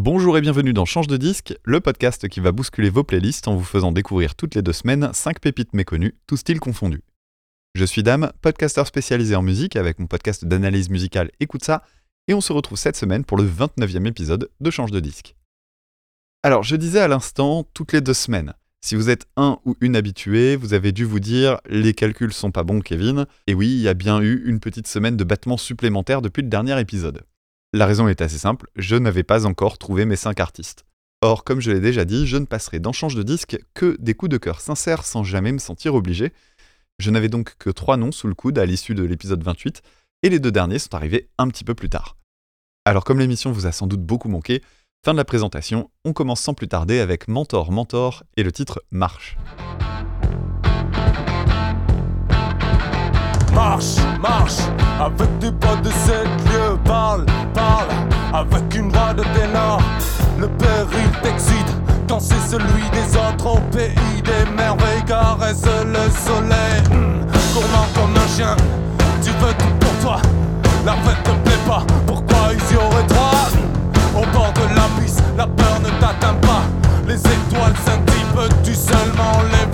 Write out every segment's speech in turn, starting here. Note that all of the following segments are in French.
Bonjour et bienvenue dans Change de disque, le podcast qui va bousculer vos playlists en vous faisant découvrir toutes les deux semaines 5 pépites méconnues, tous styles confondus. Je suis Dame, podcasteur spécialisé en musique avec mon podcast d'analyse musicale Écoute ça, et on se retrouve cette semaine pour le 29e épisode de Change de disque. Alors, je disais à l'instant toutes les deux semaines. Si vous êtes un ou une habitué, vous avez dû vous dire les calculs sont pas bons, Kevin. Et oui, il y a bien eu une petite semaine de battements supplémentaires depuis le dernier épisode. La raison est assez simple, je n'avais pas encore trouvé mes 5 artistes. Or, comme je l'ai déjà dit, je ne passerai dans Change de disque que des coups de cœur sincères sans jamais me sentir obligé. Je n'avais donc que 3 noms sous le coude à l'issue de l'épisode 28, et les deux derniers sont arrivés un petit peu plus tard. Alors comme l'émission vous a sans doute beaucoup manqué, fin de la présentation, on commence sans plus tarder avec Mentor Mentor et le titre Marche. Marche, marche, avec des potes de sept lieux, parle, parle, avec une voix de ténor. Le péril t'excite, quand c'est celui des autres au pays des merveilles, caresse le soleil. Gourmand comme un chien, tu veux tout pour toi. La fête te plaît pas, pourquoi ils y auraient droit? Hum, Au bord de l'abysse, la peur ne t'atteint pas. Les étoiles scintillent, peux-tu seulement les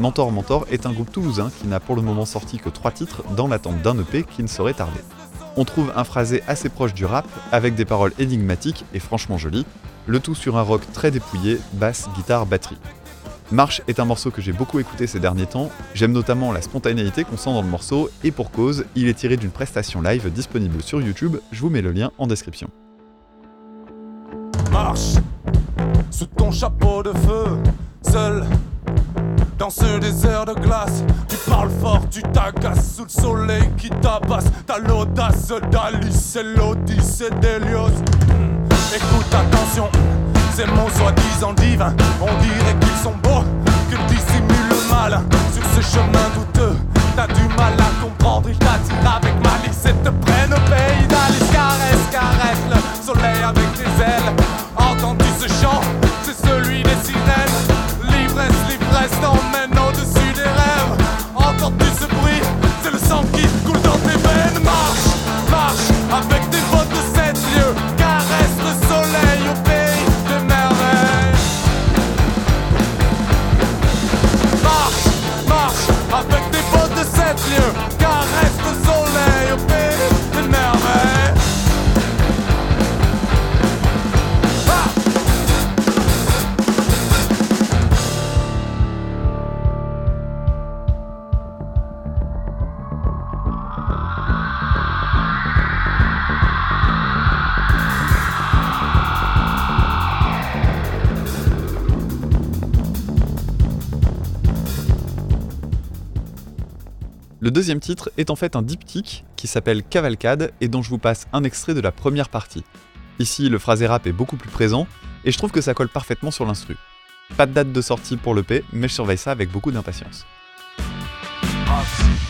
Mentor Mentor est un groupe toulousain qui n'a pour le moment sorti que 3 titres dans l'attente d'un EP qui ne saurait tarder. On trouve un phrasé assez proche du rap, avec des paroles énigmatiques et franchement jolies, le tout sur un rock très dépouillé, basse, guitare, batterie. Marche est un morceau que j'ai beaucoup écouté ces derniers temps, j'aime notamment la spontanéité qu'on sent dans le morceau, et pour cause, il est tiré d'une prestation live disponible sur YouTube, je vous mets le lien en description. marche sous ton chapeau de feu, seul dans ce désert de glace. Tu parles fort, tu t'agaces sous le soleil qui tabasse. T'as l'audace d'Alice, et l'Odyssée d'Hélios. Hmm, Écoute, attention, ces mots soi-disant divins, on dirait qu'ils sont beaux, qu'ils dissimulent le mal. Sur ce chemin douteux, t'as du mal à Le deuxième titre est en fait un diptyque qui s'appelle Cavalcade et dont je vous passe un extrait de la première partie. Ici, le phrasé rap est beaucoup plus présent et je trouve que ça colle parfaitement sur l'instru. Pas de date de sortie pour l'EP, mais je surveille ça avec beaucoup d'impatience.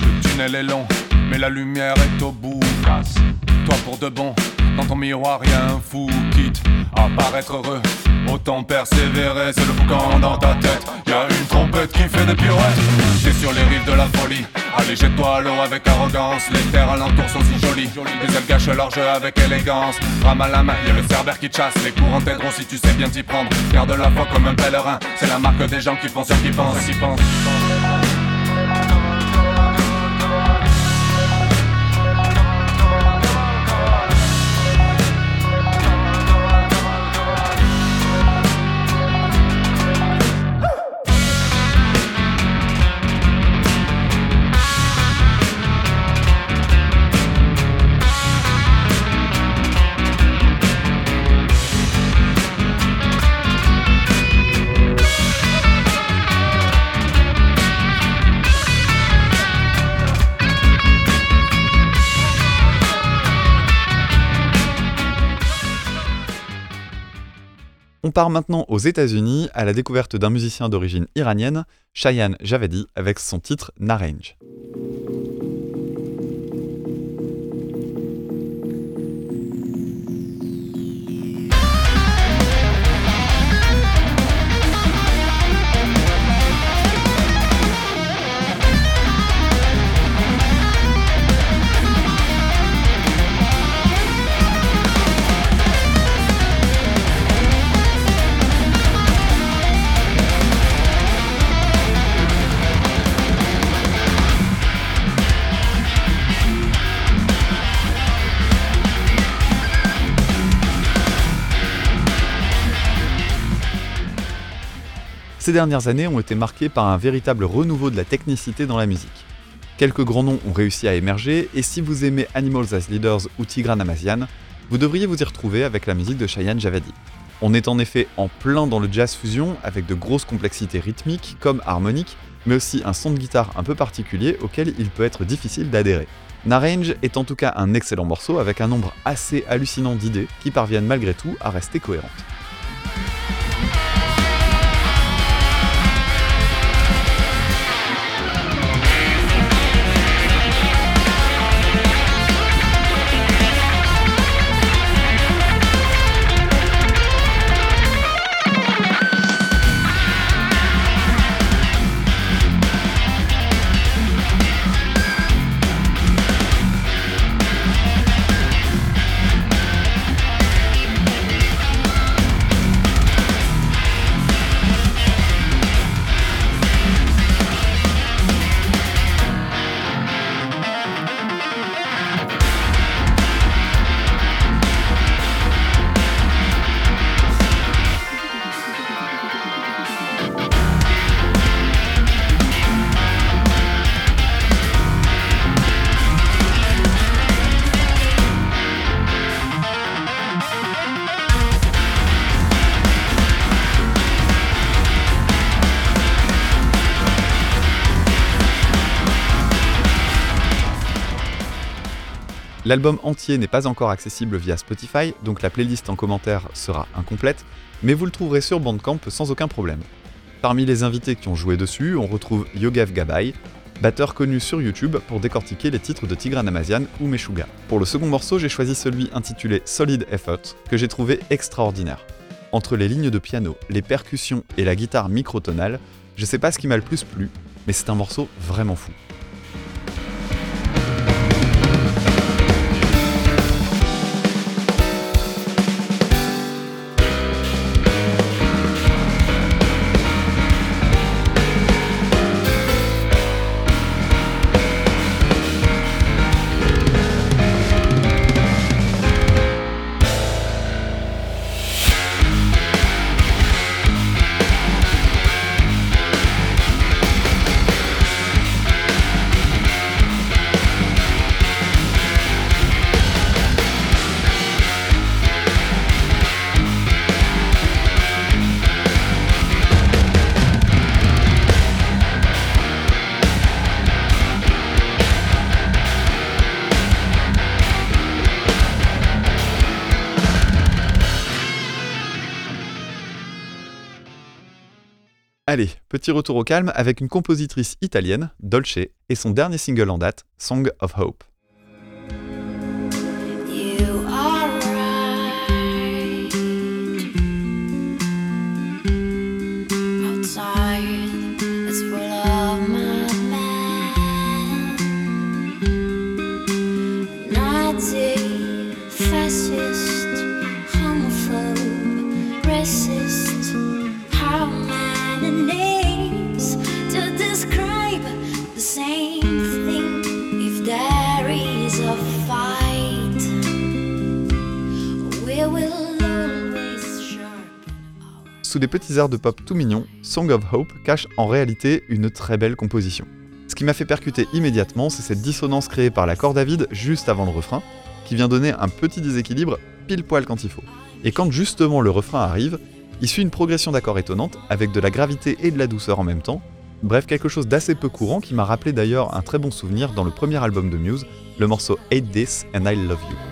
Le tunnel est long, mais la lumière est au bout. Casse. Toi pour de bon, dans ton miroir y'a un fou. Quitte à paraître heureux, autant persévérer. C'est le boucan dans ta tête. Y'a une trompette qui fait des pirouettes. T'es sur les rives de la folie. Allez, jette-toi l'eau avec arrogance. Les terres alentours sont si jolies. Les ailes cachent leur jeu avec élégance. Rame à la main, y'a le cerbère qui te chasse. Les courants t'aideront si tu sais bien t'y prendre. Garde la foi comme un pèlerin. C'est la marque des gens qui font ce qu'ils pensent. Qui pensent. On part maintenant aux États-Unis à la découverte d'un musicien d'origine iranienne, Shayan Javadi, avec son titre Narange. Ces dernières années ont été marquées par un véritable renouveau de la technicité dans la musique. Quelques grands noms ont réussi à émerger, et si vous aimez Animals as Leaders ou Tigran Amazian, vous devriez vous y retrouver avec la musique de Cheyenne Javadi. On est en effet en plein dans le jazz fusion avec de grosses complexités rythmiques comme harmoniques, mais aussi un son de guitare un peu particulier auquel il peut être difficile d'adhérer. Narange est en tout cas un excellent morceau avec un nombre assez hallucinant d'idées qui parviennent malgré tout à rester cohérentes. L'album entier n'est pas encore accessible via Spotify, donc la playlist en commentaire sera incomplète, mais vous le trouverez sur Bandcamp sans aucun problème. Parmi les invités qui ont joué dessus, on retrouve Yogev Gabay, batteur connu sur YouTube pour décortiquer les titres de Tigran Amazian ou Meshuga. Pour le second morceau, j'ai choisi celui intitulé Solid Effort, que j'ai trouvé extraordinaire. Entre les lignes de piano, les percussions et la guitare microtonale, je sais pas ce qui m'a le plus plu, mais c'est un morceau vraiment fou. Allez, petit retour au calme avec une compositrice italienne, Dolce, et son dernier single en date, Song of Hope. Des petits airs de pop tout mignons, Song of Hope cache en réalité une très belle composition. Ce qui m'a fait percuter immédiatement, c'est cette dissonance créée par l'accord David juste avant le refrain, qui vient donner un petit déséquilibre pile poil quand il faut. Et quand justement le refrain arrive, il suit une progression d'accords étonnante, avec de la gravité et de la douceur en même temps, bref quelque chose d'assez peu courant qui m'a rappelé d'ailleurs un très bon souvenir dans le premier album de Muse, le morceau Hate This and I Love You.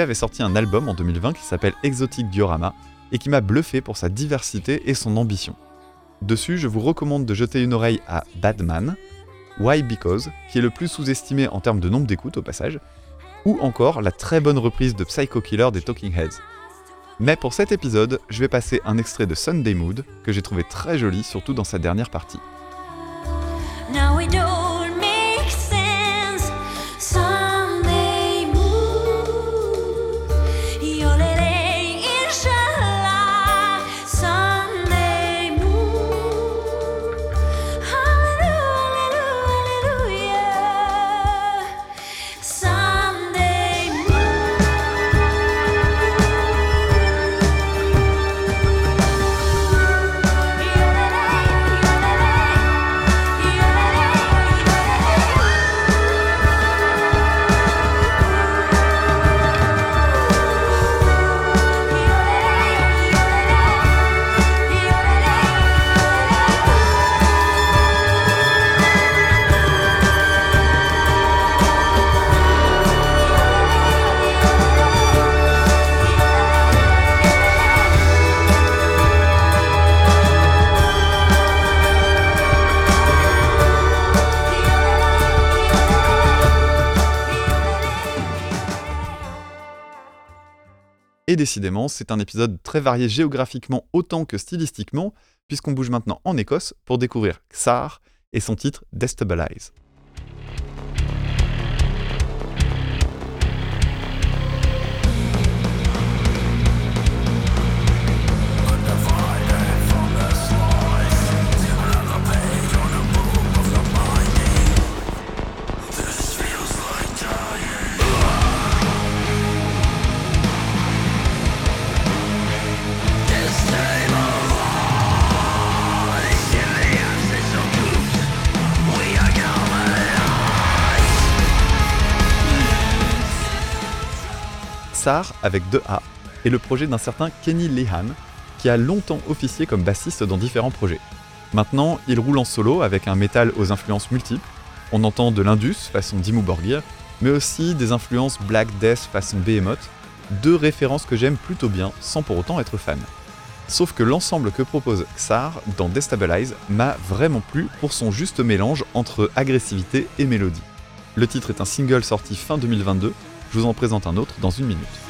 Avait sorti un album en 2020 qui s'appelle Exotic Diorama et qui m'a bluffé pour sa diversité et son ambition. Dessus, je vous recommande de jeter une oreille à Badman, Why Because, qui est le plus sous-estimé en termes de nombre d'écoutes au passage, ou encore la très bonne reprise de Psycho Killer des Talking Heads. Mais pour cet épisode, je vais passer un extrait de Sunday Mood que j'ai trouvé très joli, surtout dans sa dernière partie. Et décidément, c'est un épisode très varié géographiquement autant que stylistiquement, puisqu'on bouge maintenant en Écosse pour découvrir Xar et son titre Destabilize. SAR avec 2A est le projet d'un certain Kenny Lehan qui a longtemps officié comme bassiste dans différents projets. Maintenant, il roule en solo avec un métal aux influences multiples. On entend de l'Indus façon Dimmu Borgir, mais aussi des influences Black Death façon Behemoth, deux références que j'aime plutôt bien sans pour autant être fan. Sauf que l'ensemble que propose Xar dans Destabilize m'a vraiment plu pour son juste mélange entre agressivité et mélodie. Le titre est un single sorti fin 2022 je vous en présente un autre dans une minute.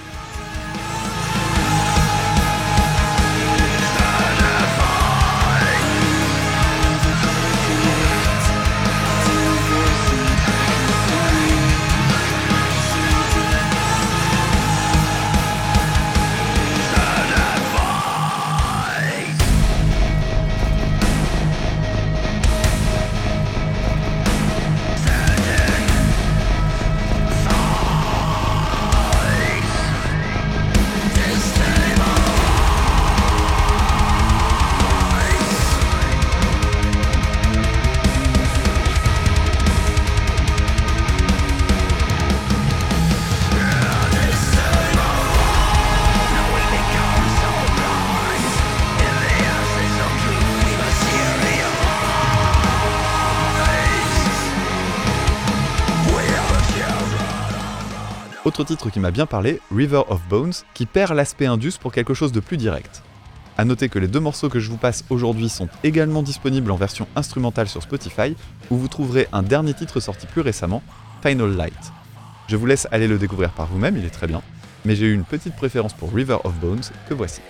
Autre titre qui m'a bien parlé, River of Bones, qui perd l'aspect indus pour quelque chose de plus direct. A noter que les deux morceaux que je vous passe aujourd'hui sont également disponibles en version instrumentale sur Spotify, où vous trouverez un dernier titre sorti plus récemment, Final Light. Je vous laisse aller le découvrir par vous-même, il est très bien, mais j'ai eu une petite préférence pour River of Bones que voici.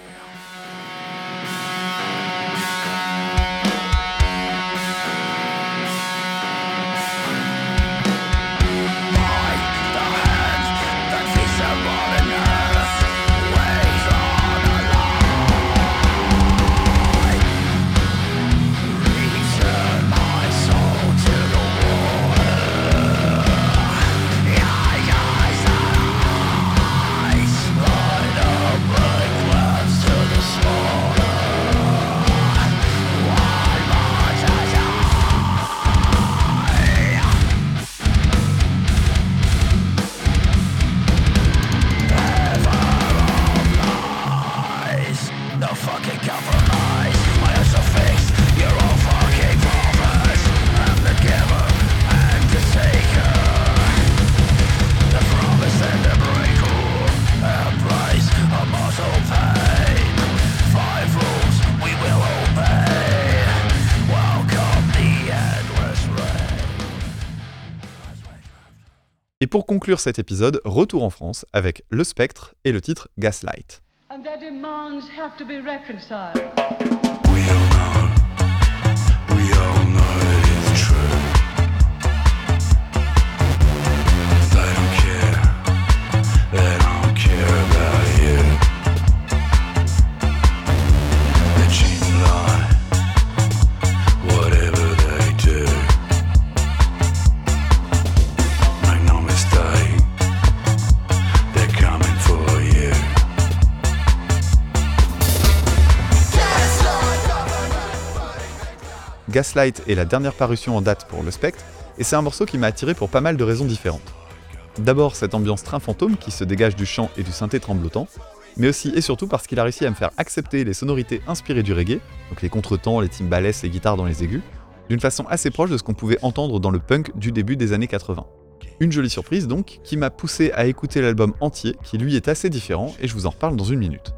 Pour conclure cet épisode, retour en France avec Le Spectre et le titre Gaslight. Gaslight est la dernière parution en date pour Le Spectre, et c'est un morceau qui m'a attiré pour pas mal de raisons différentes. D'abord cette ambiance train fantôme qui se dégage du chant et du synthé tremblotant, mais aussi et surtout parce qu'il a réussi à me faire accepter les sonorités inspirées du reggae, donc les contretemps, les timbales, les guitares dans les aigus, d'une façon assez proche de ce qu'on pouvait entendre dans le punk du début des années 80. Une jolie surprise donc, qui m'a poussé à écouter l'album entier, qui lui est assez différent, et je vous en reparle dans une minute.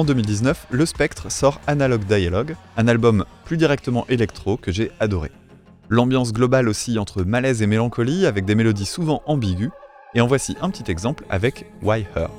En 2019, Le Spectre sort Analog Dialogue, un album plus directement électro que j'ai adoré. L'ambiance globale aussi entre malaise et mélancolie avec des mélodies souvent ambiguës, et en voici un petit exemple avec Why Her.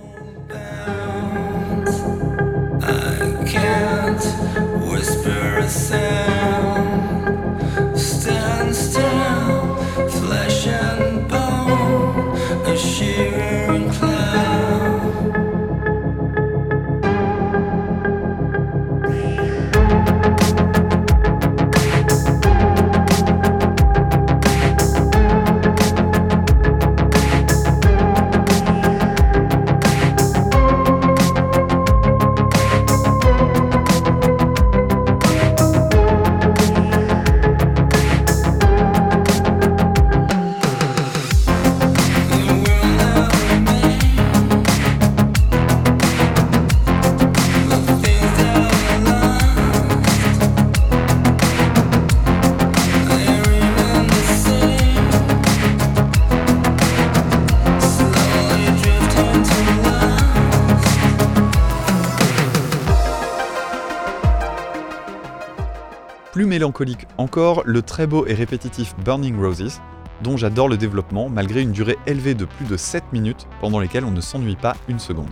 Mélancolique encore, le très beau et répétitif Burning Roses, dont j'adore le développement malgré une durée élevée de plus de 7 minutes pendant lesquelles on ne s'ennuie pas une seconde.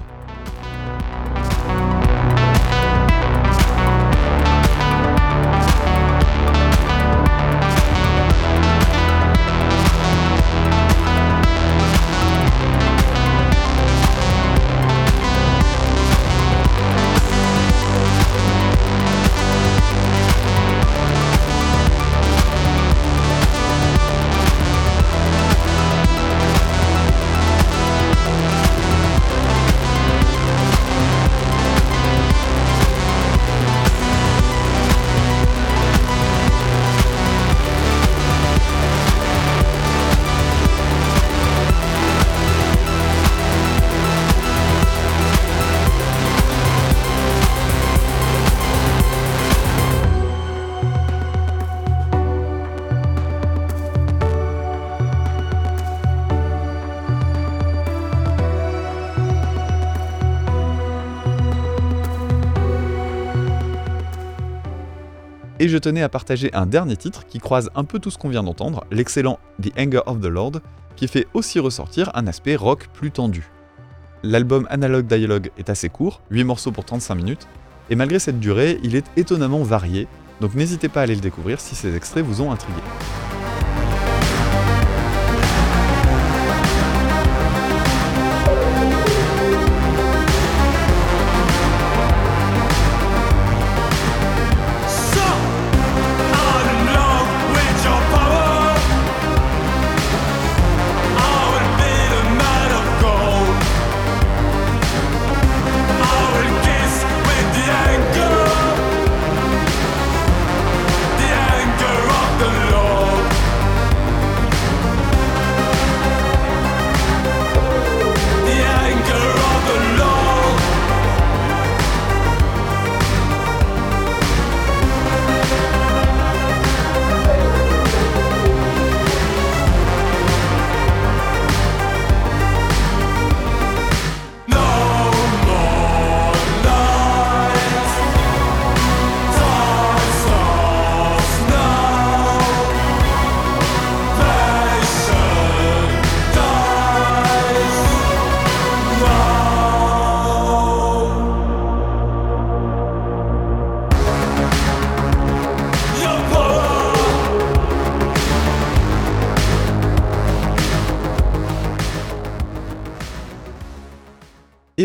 Je tenais à partager un dernier titre qui croise un peu tout ce qu'on vient d'entendre, l'excellent The Anger of the Lord, qui fait aussi ressortir un aspect rock plus tendu. L'album Analog Dialogue est assez court, 8 morceaux pour 35 minutes, Et malgré cette durée, il est étonnamment varié, donc n'hésitez pas à aller le découvrir si ces extraits vous ont intrigué.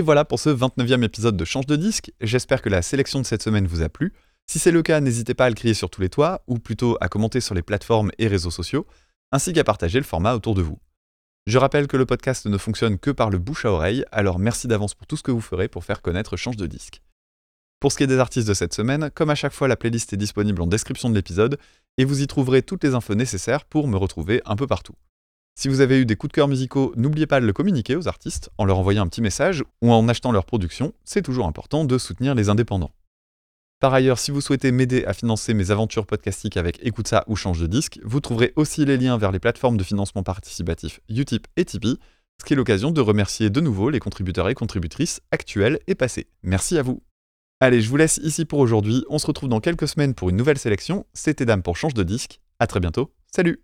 Voilà pour ce 29e épisode de Change de disque. J'espère que la sélection de cette semaine vous a plu. Si c'est le cas, n'hésitez pas à le crier sur tous les toits, ou plutôt à commenter sur les plateformes et réseaux sociaux, ainsi qu'à partager le format autour de vous. Je rappelle que le podcast ne fonctionne que par le bouche à oreille, alors merci d'avance pour tout ce que vous ferez pour faire connaître Change de disque. Pour ce qui est des artistes de cette semaine, comme à chaque fois, la playlist est disponible en description de l'épisode, et vous y trouverez toutes les infos nécessaires pour me retrouver un peu partout. Si vous avez eu des coups de cœur musicaux, n'oubliez pas de le communiquer aux artistes en leur envoyant un petit message ou en achetant leur production, c'est toujours important de soutenir les indépendants. Par ailleurs, si vous souhaitez m'aider à financer mes aventures podcastiques avec Écoute ça ou Change de disque, vous trouverez aussi les liens vers les plateformes de financement participatif Utip et Tipeee, ce qui est l'occasion de remercier de nouveau les contributeurs et contributrices actuels et passés. Merci à vous. Allez, je vous laisse ici pour aujourd'hui, on se retrouve dans quelques semaines pour une nouvelle sélection, c'était Dame pour Change de disque, à très bientôt, salut